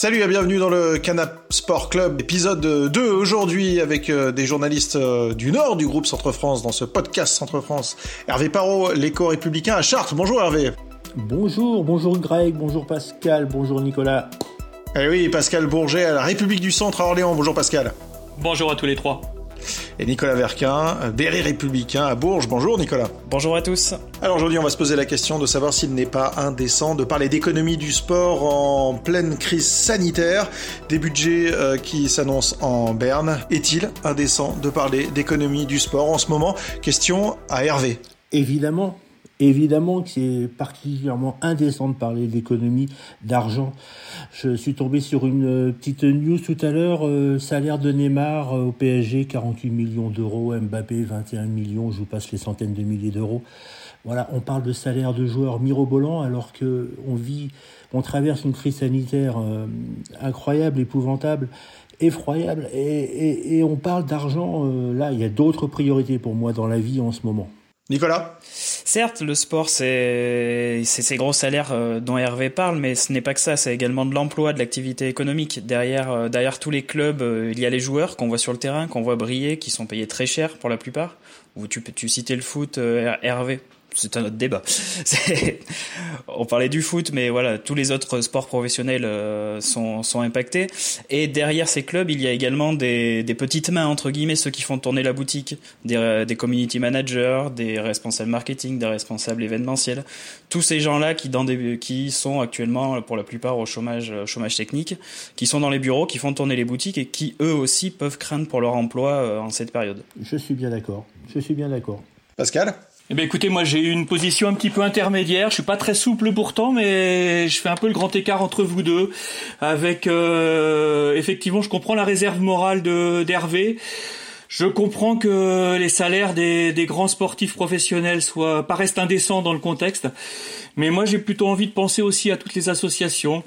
Salut et bienvenue dans le Canap Sport Club, épisode 2 aujourd'hui avec euh, des journalistes euh, du Nord du groupe Centre France dans ce podcast Centre France. Hervé Parot, l'éco-républicain à Chartres. Bonjour Hervé. Bonjour, bonjour Greg, bonjour Pascal, bonjour Nicolas. Eh oui, Pascal Bourget à la République du Centre à Orléans. Bonjour Pascal. Bonjour à tous les trois et Nicolas Verquin, Berry républicain à Bourges. Bonjour Nicolas. Bonjour à tous. Alors aujourd'hui on va se poser la question de savoir s'il n'est pas indécent de parler d'économie du sport en pleine crise sanitaire, des budgets euh, qui s'annoncent en berne. Est-il indécent de parler d'économie du sport en ce moment? Question à Hervé. Évidemment, Évidemment que c'est particulièrement indécent de parler d'économie, d'argent. Je suis tombé sur une petite news tout à l'heure, euh, salaire de Neymar euh, au PSG, 48 millions d'euros, Mbappé 21 millions, je vous passe les centaines de milliers d'euros. Voilà, on parle de salaire de joueurs mirobolants alors que on vit, on traverse une crise sanitaire euh, incroyable, épouvantable effroyable et, on parle d'argent là il y a d'autres priorités pour moi dans la vie en ce moment Nicolas? Certes, le sport, c'est ces gros salaires euh, dont Hervé parle, mais ce n'est pas que ça, c'est également de l'emploi, de l'activité économique. Derrière, euh, derrière tous les clubs, euh, il y a les joueurs qu'on voit sur le terrain, qu'on voit briller, qui sont payés très cher pour la plupart. Ou tu, tu citais le foot, Hervé c'est un autre débat. on parlait du foot, mais voilà, tous les autres sports professionnels euh, sont, sont impactés. Et derrière ces clubs, il y a également des, des petites mains, entre guillemets, ceux qui font tourner la boutique, des, euh, des community managers, des responsables marketing, des responsables événementiels. Tous ces gens-là qui, dans des, qui sont actuellement, pour la plupart, au chômage, chômage technique, qui sont dans les bureaux, qui font tourner les boutiques et qui, eux aussi, peuvent craindre pour leur emploi euh, en cette période. Je suis bien d'accord. Je suis bien d'accord. Pascal? Eh bien, écoutez, moi j'ai une position un petit peu intermédiaire. Je suis pas très souple pourtant, mais je fais un peu le grand écart entre vous deux. Avec euh, effectivement, je comprends la réserve morale de d'Hervé. Je comprends que les salaires des, des, grands sportifs professionnels soient paraissent indécents dans le contexte, mais moi j'ai plutôt envie de penser aussi à toutes les associations,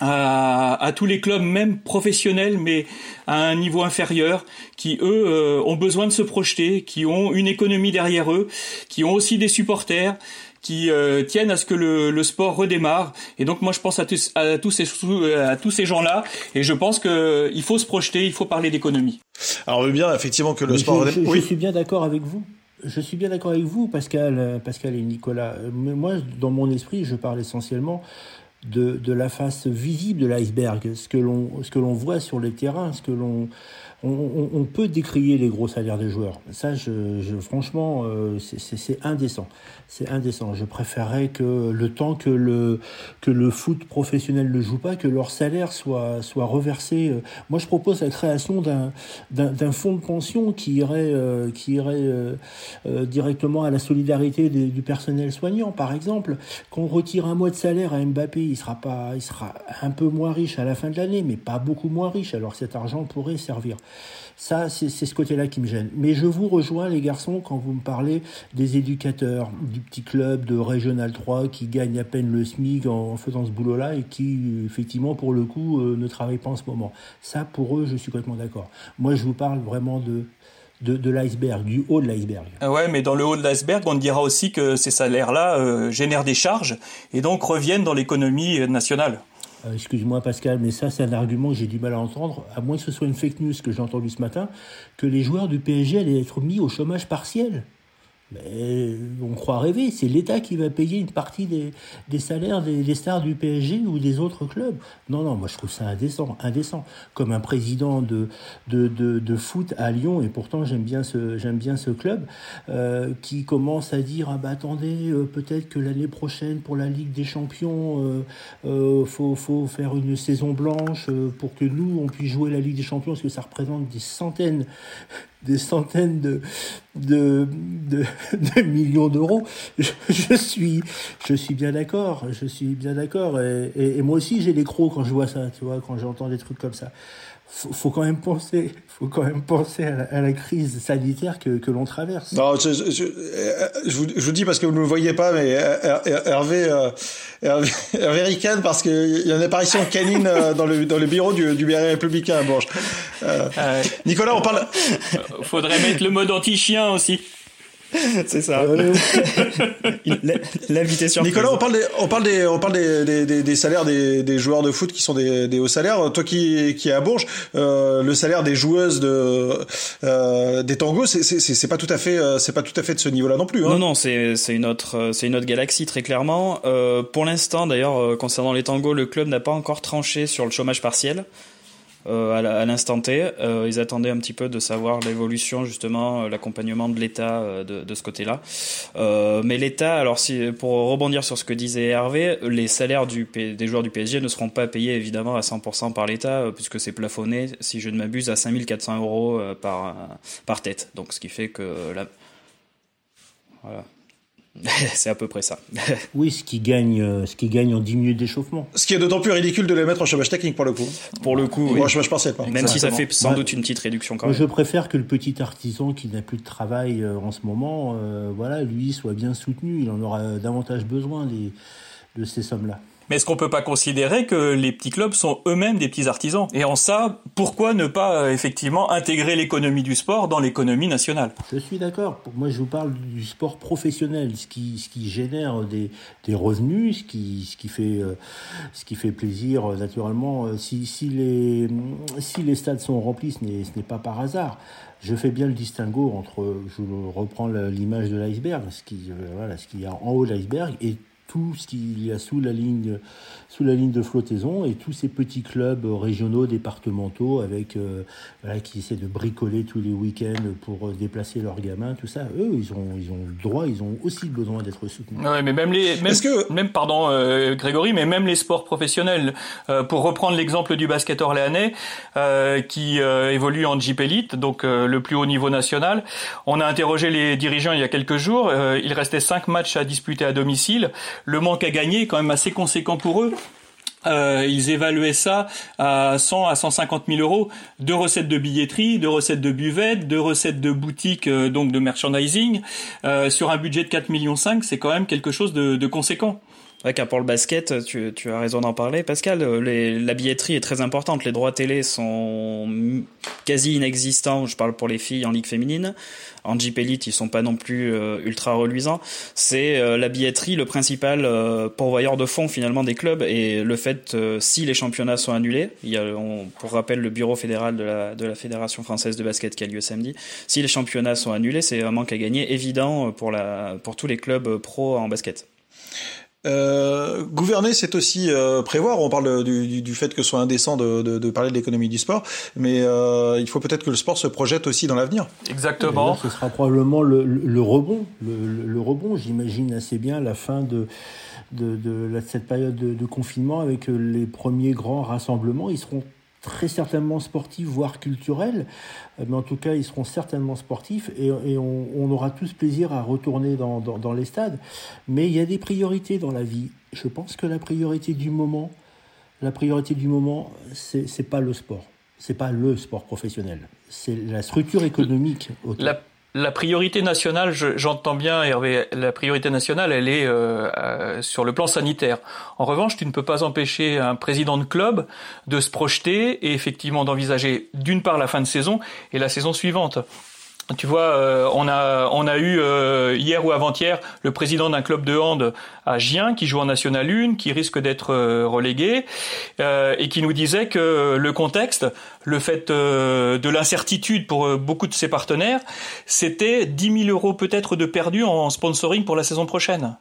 à, tous les clubs, même professionnels, mais à un niveau inférieur, qui eux euh, ont besoin de se projeter, qui ont une économie derrière eux, qui ont aussi des supporters, qui euh, tiennent à ce que le, le, sport redémarre. Et donc moi je pense à tous, à tous ces, à tous ces gens-là, et je pense qu'il faut se projeter, il faut parler d'économie. Alors on veut bien effectivement que le sport. Je, je, suis bien d'accord avec vous. Je suis bien d'accord avec vous, Pascal, Pascal et Nicolas. Mais moi, dans mon esprit, je parle essentiellement de, la face visible de l'iceberg, ce que l'on voit sur les terrains, ce que l'on on, peut décrier les gros salaires des joueurs. Ça, franchement, euh, c'est indécent. C'est indécent. Je préférerais que le temps que le, que le foot professionnel ne joue pas, que leur salaire soit, soit reversé. Euh, moi, je propose la création d'un fonds de pension qui irait, euh, qui irait directement à la solidarité du personnel soignant, par exemple. Qu'on retire un mois de salaire à Mbappé, il sera, pas, il sera un peu moins riche à la fin de l'année, mais pas beaucoup moins riche. Alors cet argent pourrait servir. Ça, c'est ce côté-là qui me gêne. Mais je vous rejoins, les garçons, quand vous me parlez des éducateurs du petit club de Régional 3 qui gagnent à peine le SMIC en faisant ce boulot-là et qui, effectivement, pour le coup, euh, ne travaillent pas en ce moment. Ça, pour eux, je suis complètement d'accord. Moi, je vous parle vraiment de, de, l'iceberg, du haut de l'iceberg. Ah ouais, mais dans le haut de l'iceberg, on dira aussi que ces salaires-là euh, génèrent des charges et donc reviennent dans l'économie nationale. Euh, excuse-moi Pascal, mais ça c'est un argument que j'ai du mal à entendre, à moins que ce soit une fake news que j'ai entendu ce matin, que les joueurs du PSG allaient être mis au chômage partiel. Mais on croit rêver, c'est l'État qui va payer une partie des, des salaires des, stars du PSG ou des autres clubs. Non, non, moi je trouve ça indécent, indécent. Comme un président de, de, de, de foot à Lyon, et pourtant j'aime bien ce, j'aime bien ce club, euh, qui commence à dire ah bah attendez, euh, peut-être que l'année prochaine pour la Ligue des Champions, euh, faut, faut faire une saison blanche pour que nous on puisse jouer la Ligue des Champions, parce que ça représente des centaines des centaines de, millions d'euros. Je, suis, bien d'accord, je suis bien d'accord. Et, et, moi aussi, j'ai des crocs quand je vois ça, tu vois, quand j'entends des trucs comme ça faut, faut quand même penser, faut quand même penser à la, crise sanitaire que, que l'on traverse. Non, je, je, je, vous, je, vous, dis parce que vous ne le voyez pas, mais Hervé, euh, Hervé, Hervé ricane parce qu'il y a une apparition canine euh, dans le, dans le bureau du, du républicain à Bourges. Euh, Nicolas, on parle. Faudrait mettre le mode anti-chien aussi. c'est ça. L'invité sur Nicolas, on parle des, on parle des, on parle des, des, des, salaires des, des, joueurs de foot qui sont des, des hauts salaires. Toi qui, qui es à Bourges, euh, le salaire des joueuses de, euh, des tangos, c'est pas tout à fait, c'est pas tout à fait de ce niveau-là non plus. Hein. Non, non, c'est une autre, c'est une autre galaxie très clairement. Euh, pour l'instant, d'ailleurs, euh, concernant les tangos, le club n'a pas encore tranché sur le chômage partiel. Euh, à l'instant T. Euh, ils attendaient un petit peu de savoir l'évolution, justement, l'accompagnement de l'État de, ce côté-là. mais l'État, alors pour rebondir sur ce que disait Hervé, les salaires des joueurs du PSG ne seront pas payés évidemment à 100% par l'État, puisque c'est plafonné, si je ne m'abuse, à 5400 euros par, par tête. Donc ce qui fait que... Voilà. c'est à peu près ça. oui, ce qui gagne, euh, ce qui gagne en 10 minutes d'échauffement. Ce qui est d'autant plus ridicule de les mettre en chômage technique pour le coup. Pour le coup, oui. en chômage partiel. Même si ça fait sans doute une petite réduction quand même. Je préfère que le petit artisan qui n'a plus de travail euh, en ce moment, euh, voilà, lui soit bien soutenu. Il en aura davantage besoin de ces sommes-là. Mais est-ce qu'on peut pas considérer que les petits clubs sont eux-mêmes des petits artisans? Et en ça, pourquoi ne pas euh, effectivement intégrer l'économie du sport dans l'économie nationale? Je suis d'accord. Moi, je vous parle du sport professionnel, ce qui, ce qui génère des, des revenus, ce qui, ce qui fait, euh, ce qui fait plaisir euh, naturellement. Si, si, les, si les stades sont remplis, ce n'est pas par hasard. Je fais bien le distinguo entre, je reprends l'image de l'iceberg, ce qui, voilà, ce qu'il y a en haut de l'iceberg et tout ce qu'il y a sous la ligne sous la ligne de flottaison et tous ces petits clubs régionaux, départementaux, avec euh, voilà, qui essaient de bricoler tous les week-ends pour déplacer leurs gamins, tout ça. Eux, ils ont ils ont le droit, ils ont aussi besoin d'être soutenus. Ouais, mais même les même que même pardon euh, Grégory, mais même les sports professionnels. Euh, pour reprendre l'exemple du basket orléanais qui évolue en Jeep Elite, donc le plus haut niveau national, on a interrogé les dirigeants il y a quelques jours. il restait cinq matchs à disputer à domicile le manque à gagner est quand même assez conséquent pour eux. Euh, ils évaluaient ça à 100 à 150 000 euros de recettes de billetterie, de recettes de buvette, de recettes de boutique, euh, donc de merchandising. Euh, sur un budget de 4 millions 5, c'est quand même quelque chose de, de conséquent. Ouais, car pour le basket, tu, tu as raison d'en parler, Pascal. Les, la billetterie est très importante. Les droits télé sont quasi inexistants. Je parle pour les filles en ligue féminine. En Jeep Elite, ils sont pas non plus euh, ultra reluisants. C'est euh, la billetterie le principal euh, pourvoyeur de fonds finalement des clubs et le fait si les championnats sont annulés, il y a on, pour rappel le bureau fédéral de la, de la fédération française de basket qui a lieu samedi. Si les championnats sont annulés, c'est un manque à gagner évident pour la pour tous les clubs pro en basket. Euh, gouverner, c'est aussi euh, prévoir. On parle du, du, fait que ce soit indécent de, de, de parler de l'économie du sport, mais euh, il faut peut-être que le sport se projette aussi dans l'avenir. Exactement. ce sera probablement le, le rebond. Le, le rebond, j'imagine assez bien la fin de, de, de cette période de, de confinement avec les premiers grands rassemblements. Ils seront très certainement sportifs, voire culturels, euh, mais en tout cas, ils seront certainement sportifs et, on, aura tous plaisir à retourner dans, dans, les stades. Mais il y a des priorités dans la vie. Je pense que la priorité du moment, la priorité du moment, c'est pas le sport. C'est pas le sport professionnel. C'est la structure économique. La la priorité nationale, j'entends bien Hervé, la priorité nationale, elle est euh, euh, sur le plan sanitaire. En revanche, tu ne peux pas empêcher un président de club de se projeter et effectivement d'envisager d'une part la fin de saison et la saison suivante. Tu vois, euh, on a on a eu euh, hier ou avant-hier le président d'un club de hand à Gien qui joue en National 1, qui risque d'être euh, relégué et qui nous disait que le contexte, le fait de l'incertitude pour beaucoup de ses partenaires, c'était 10 000 euros peut-être de perdus en sponsoring pour la saison prochaine.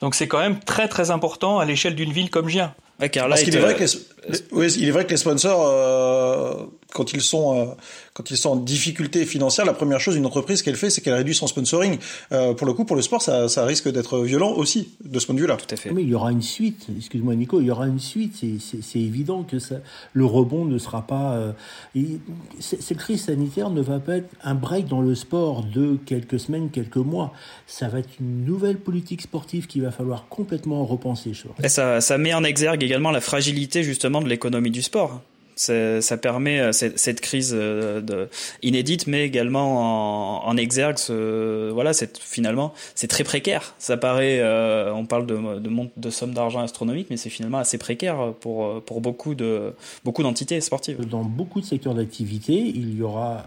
Donc c'est quand même très très important à l'échelle d'une ville comme Gien. Parce qu'il est, vrai que les, il est vrai que les sponsors, euh, quand ils sont euh, quand ils sont en difficulté financière, la première chose une entreprise qu'elle fait, c'est qu'elle réduit son sponsoring. Euh, pour le coup, pour le sport, ça, ça risque d'être violent aussi de ce point de vue-là. Tout à fait. Mais il y aura une suite. Excuse-moi, Nico, il y aura une suite. C'est évident que ça, le rebond ne sera pas. Euh, cette crise sanitaire ne va pas être un break dans le sport de quelques semaines, quelques mois. Ça va être une nouvelle politique sportive qu'il va falloir complètement repenser. Et ça, ça met en exergue également la fragilité justement de l'économie du sport. Ça permet euh, cette, crise euh, inédite, mais également en, exergue, voilà, finalement c'est très précaire. Ça paraît, euh, on parle de, sommes d'argent astronomiques, mais c'est finalement assez précaire pour beaucoup d'entités sportives. Dans beaucoup de secteurs d'activité, il y aura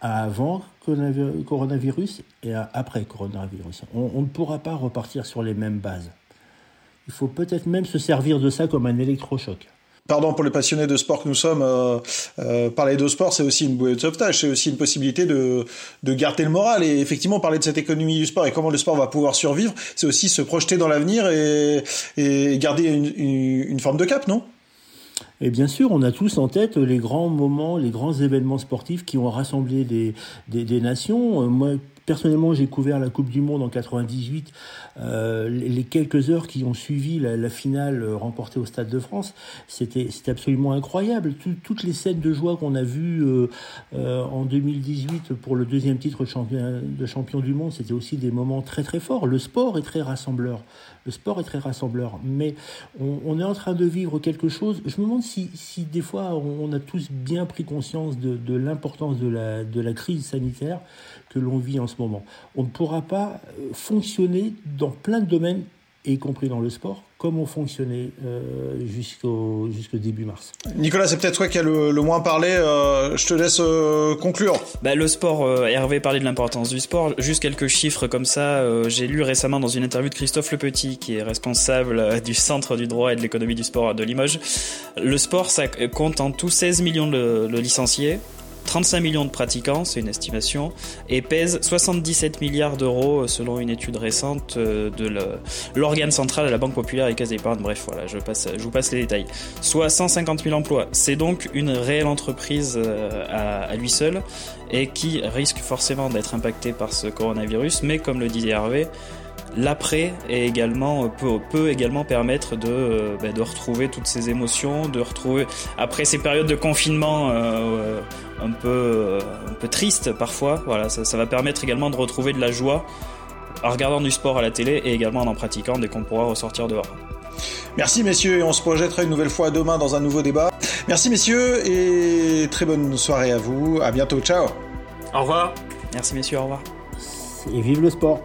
avant coronavirus et après coronavirus. On, ne pourra pas repartir sur les mêmes bases. Il faut peut-être même se servir de ça comme un électrochoc. Pardon pour les passionnés de sport que nous sommes, euh, euh, parler de sport, c'est aussi une bouée de sauvetage, c'est aussi une possibilité de, de garder le moral. Et effectivement, parler de cette économie du sport et comment le sport va pouvoir survivre, c'est aussi se projeter dans l'avenir et, et garder une, une forme de cap, non? Et bien sûr, on a tous en tête les grands moments, les grands événements sportifs qui ont rassemblé des, des, des nations. Euh, moi, Personnellement, j'ai couvert la Coupe du Monde en 98. Euh, les quelques heures qui ont suivi la, finale remportée au Stade de France, c'était absolument incroyable. toutes les scènes de joie qu'on a vues euh, euh, en 2018 pour le deuxième titre de champion, du monde, c'était aussi des moments très très forts. Le sport est très rassembleur. Le sport est très rassembleur. Mais on, est en train de vivre quelque chose. Je me demande si, si des fois on, a tous bien pris conscience de, de l'importance de la, de la crise sanitaire que l'on vit en ce moment. On ne pourra pas euh, fonctionner dans plein de domaines, y compris dans le sport, comme on fonctionnait euh, jusqu'au début mars. Nicolas, c'est peut-être toi qui as le, moins parlé. Euh, je te laisse conclure. Bah, le sport, Hervé parlait de l'importance du sport. Juste quelques chiffres comme ça. J'ai lu récemment dans une interview de Christophe Le Petit, qui est responsable du Centre du droit et de l'économie du sport de Limoges. Le sport, ça compte en tout 16 millions de licenciés. 35 millions de pratiquants, c'est une estimation, et pèse 77 milliards d'euros euh, selon une étude récente euh, de l'organe central de la Banque Populaire et Caisse d'Épargne. Bref, voilà, je, vous passe les détails. Soit 150 000 emplois. C'est donc une réelle entreprise euh, à, lui seul et qui risque forcément d'être impactée par ce coronavirus, mais comme le disait Hervé, l'après également peut, peut, également permettre de, bah, de retrouver toutes ces émotions, de retrouver après ces périodes de confinement un peu, un peu triste parfois. Voilà, ça, ça, va permettre également de retrouver de la joie en regardant du sport à la télé et également en en pratiquant dès qu'on pourra ressortir dehors. Merci messieurs et on se projettera une nouvelle fois demain dans un nouveau débat. Merci messieurs et très bonne soirée à vous. À bientôt. Ciao. Au revoir. Merci messieurs. Au revoir. Et vive le sport.